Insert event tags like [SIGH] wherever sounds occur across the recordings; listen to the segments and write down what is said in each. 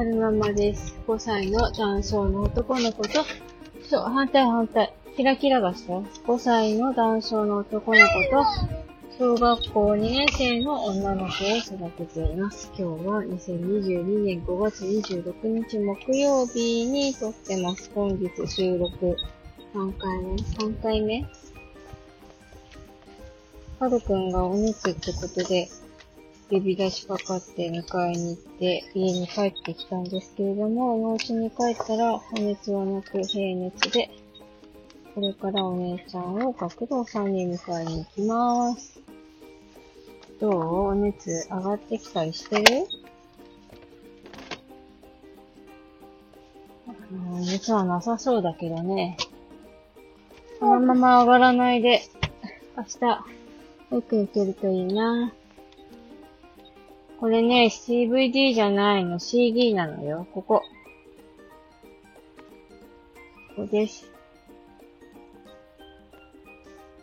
春ママです。5歳の男性の男の子と、そう、反対反対。キラキラがした ?5 歳の男性の男の子と、小学校2年生の女の子を育てています。今日は2022年5月26日木曜日に撮ってます。本日収録3回目 ?3 回目？はるくんがお熱ってことで、呼び出しかかって迎えに行って家に帰ってきたんですけれども、お家に帰ったら破熱はなく平熱で、これからお姉ちゃんを学童さんに迎えに行きます。どう？お熱上がってきたりしてる？熱はなさそうだけどね。このまま上がらないで、明日、よく行けるといいな。これね、CVD じゃないの、CD なのよ。ここ。ここです。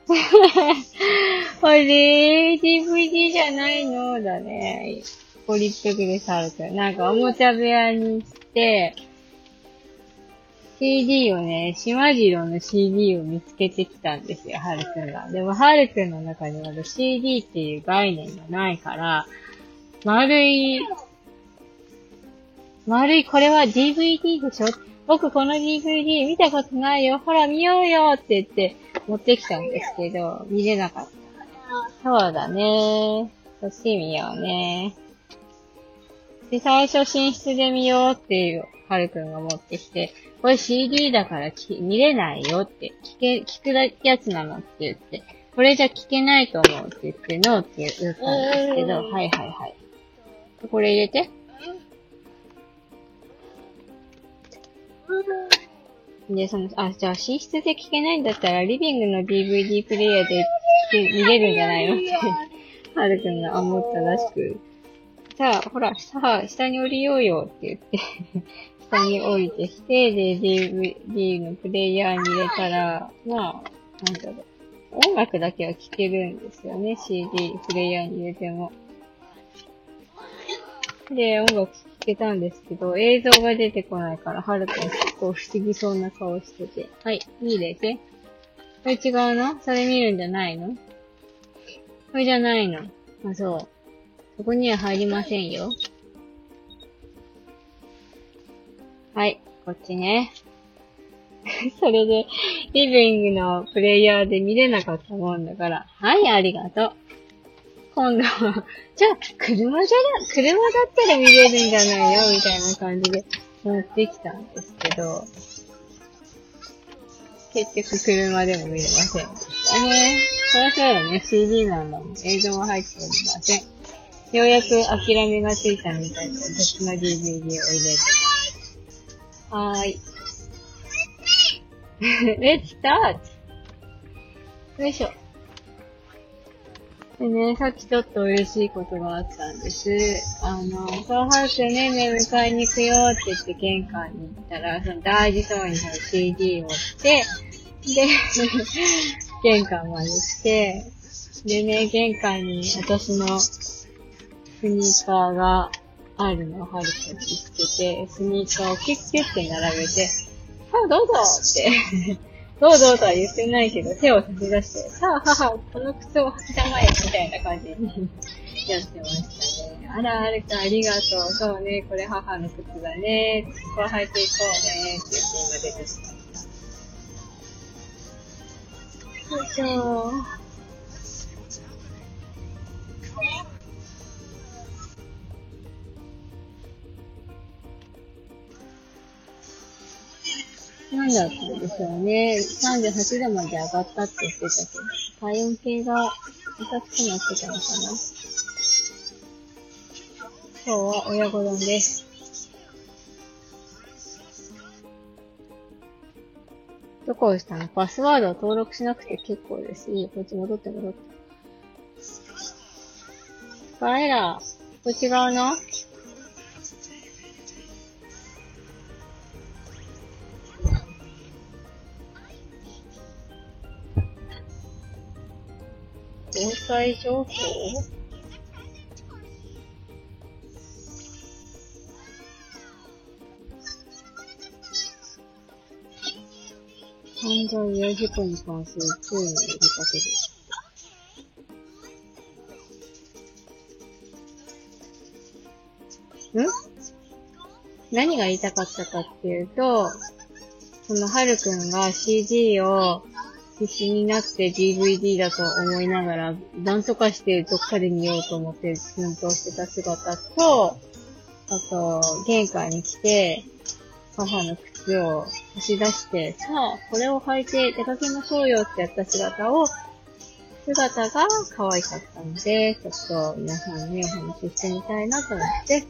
[LAUGHS] これ、DVD じゃないの？だね。ポリッペクでさ。なんかおもちゃ部屋に行って、CD をね、島次郎の CD を見つけてきたんですよ、はるくんが。でも、はるくんの中には CD っていう概念がないから、丸い、丸い、これは DVD でしょ？僕この DVD 見たことないよ。ほら見ようよって言って持ってきたんですけど、見れなかった。そうだね。そっち見ようね。で、最初寝室で見ようっていう、はるくんが持ってきて、これ CD だから見れないよって、聞け、聞くやつなのって言って、これじゃ聞けないと思うって言って、ノーって言ったんですけど、はいはいはい。これ入れて。で、その、あ、じゃあ寝室で聞けないんだったら、リビングの DVD プレイヤーで見れるんじゃないの？って、はるくんが思ったらしく。さあ、ほら、さあ、下に降りようよって言って [LAUGHS] 下に降りてきて、で、DVD のプレイヤーに入れたら、まあ、なんだろう。音楽だけは聴けるんですよね、CD プレイヤーに入れても。で、音楽聴けたんですけど、映像が出てこないから、はるくん結構不思議そうな顔してて。はい、いいですね。これ違うの？それ見るんじゃないの？これじゃないの？あ、そう。そこには入りませんよ。はい、こっちね。[LAUGHS] それで、リビングのプレイヤーで見れなかったもんだから、はい、ありがとう。今度は、[LAUGHS] じゃあ、車じゃな、車だったら見れるんじゃないよ、みたいな感じで持ってきたんですけど、結局車でも見れませんでしたね。そりゃそうよね、CD なんだもん。映像は入っておりません。ようやく諦めがついたみたいで、別の DVD を入れて。はーい。[LAUGHS] Let's start! よいしょ。でね、さっきちょっと嬉しいことがあったんです。あの、そうはるくね、ね、迎えに行くよって言って玄関に行ったら、その大事そうになる CD を持って、で、玄関まで来て、でね、玄関に私のスニーカーがあるのをはるくん見つけて、スニーカーをキュッキュッて並べて、あ、どうぞってどうぞとは言ってないけど、手を差し出して、さあ母、この靴を履きたまえ、みたいな感じにやってましたね。あら、あるか、ありがとう。そうね、これ母の靴だね。ここ履いていこうね。って言ーて今出てしました。よいしょー。3だったんですよね。38度まで上がったって言ってたけど、体温計がおくなってたのかな。今日は親子丼です。どこ押した？のパスワードを登録しなくて結構です。いいよ、こっち戻って戻って。バエラー、こっち側の？防災情報？犯罪や事故に関する注意を呼びかける。ん？何が言いたかったかっていうと、そのはるくんが CD を必死になって DVD だと思いながら、なんとかしてどっかで見ようと思って奮闘してた姿と、あと、玄関に来て、母の靴を差し出して、さあ、これを履いて出かけましょうよってやった姿を、姿が可愛かったので、ちょっと皆さんにお話ししてみたいなと思って、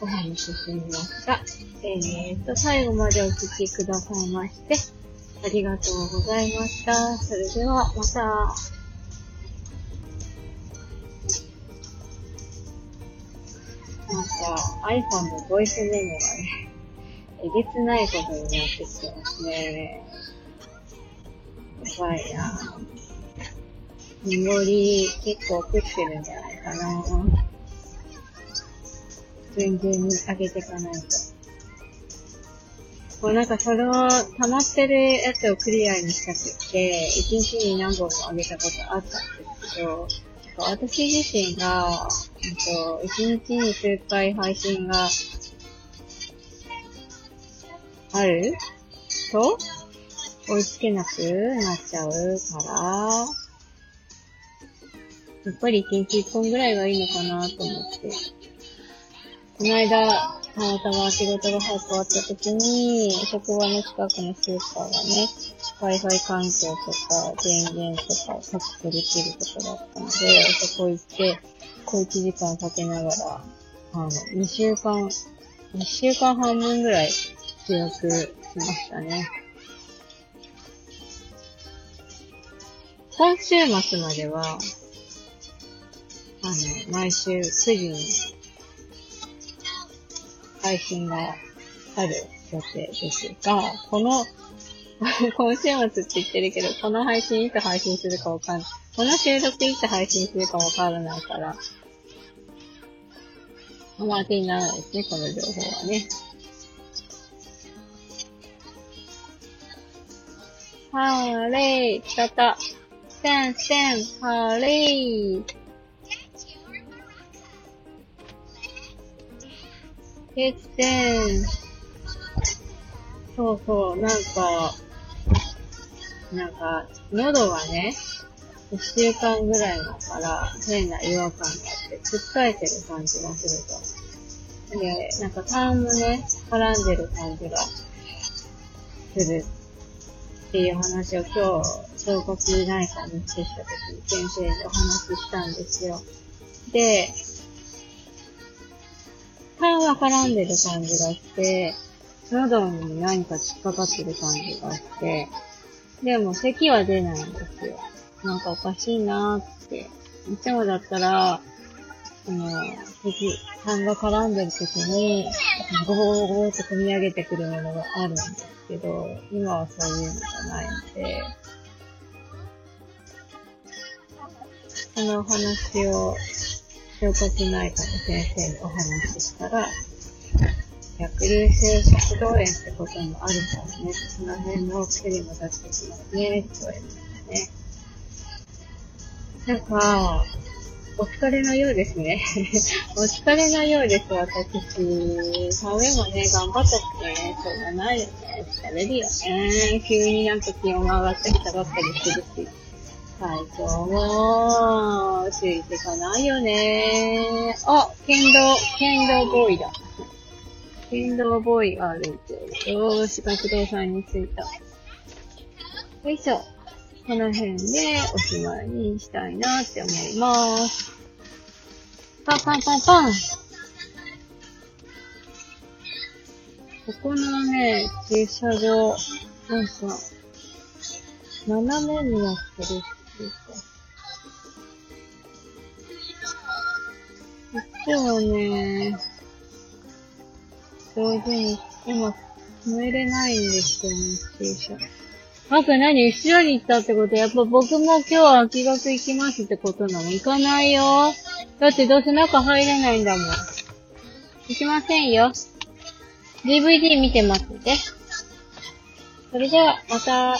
お話ししてみました。えーと、最後までお聞きくださいまして、ありがとうございました。それでは、また。なんか iPhone のボイスメモがね、えげつないことになってきてますね。やばいなメモリ結構食ってるんじゃないかな全然上げていかないと。こうなんかその溜まってるやつをクリアにしたくて、一日に何本も上げたことあったんですけど、私自身が、一日に数回配信がある？と、追いつけなくなっちゃうから、やっぱり一日一本ぐらいがいいのかなと思って。この間、たまたま仕事が早く終わった時に、職場の近くのスーパーがね、Wi-Fi 環境とか電源とかを確保できるとこだったので、そこ行って、小1時間かけながら、あの、2週間、2週間半分ぐらい予約しましたね。今週末までは、あの、毎週9時に配信がある予定ですが、この、[LAUGHS] 今週末って言ってるけど、この配信いつ配信するかわかんない。この収録いつ配信するかわからないから、あんま当てにならないですね、この情報はね。ハーレー、来たった。センセン、ハーレー。ケツセン。そうそう、なんか、なんか、喉がね、一週間ぐらい前から変な違和感があって、つっかえてる感じがすると。で、なんか痰もね、絡んでる感じがするっていう話を今日、小骨内科に来てした時に先生にお話ししたんですよ。で、痰は絡んでる感じがして、喉に何か引っかかってる感じがして、でも咳は出ないんですよ。なんかおかしいなーって。いつもだったら、その、咳、痰が絡んでる時に、ゴーゴーゴーって込み上げてくるものがあるんですけど、今はそういうのがないので、そのお話を、消化器内科の先生にお話ししたら、逆流性食道炎ってこともあるからね、その辺の薬も出してきますね、って言われましたね。なんか、お疲れのようですね。[LAUGHS] お疲れのようです、私。サメもね、頑張ったしね、しょうがないよね。疲れるよね。急になんか気温が上がってきたばっかりするし。体調も、ついてかないよね。あ、剣道、剣道ボーイだ。剣道ボーイが歩いてる。よーし、学童さんに着いた。よいしょ。この辺でおしまいにしたいなって思います。パンパンパンパンここのね、駐車場、なんか、斜めになってるっていうか、こっちはね、上手に今、止めれないんですよね、駐車。あく何後ろに行ったってことやっぱ僕も今日は秋学行きますってことなの行かないよ。だってどうせ中入れないんだもん。行きませんよ。DVD 見てますって。それでは、また。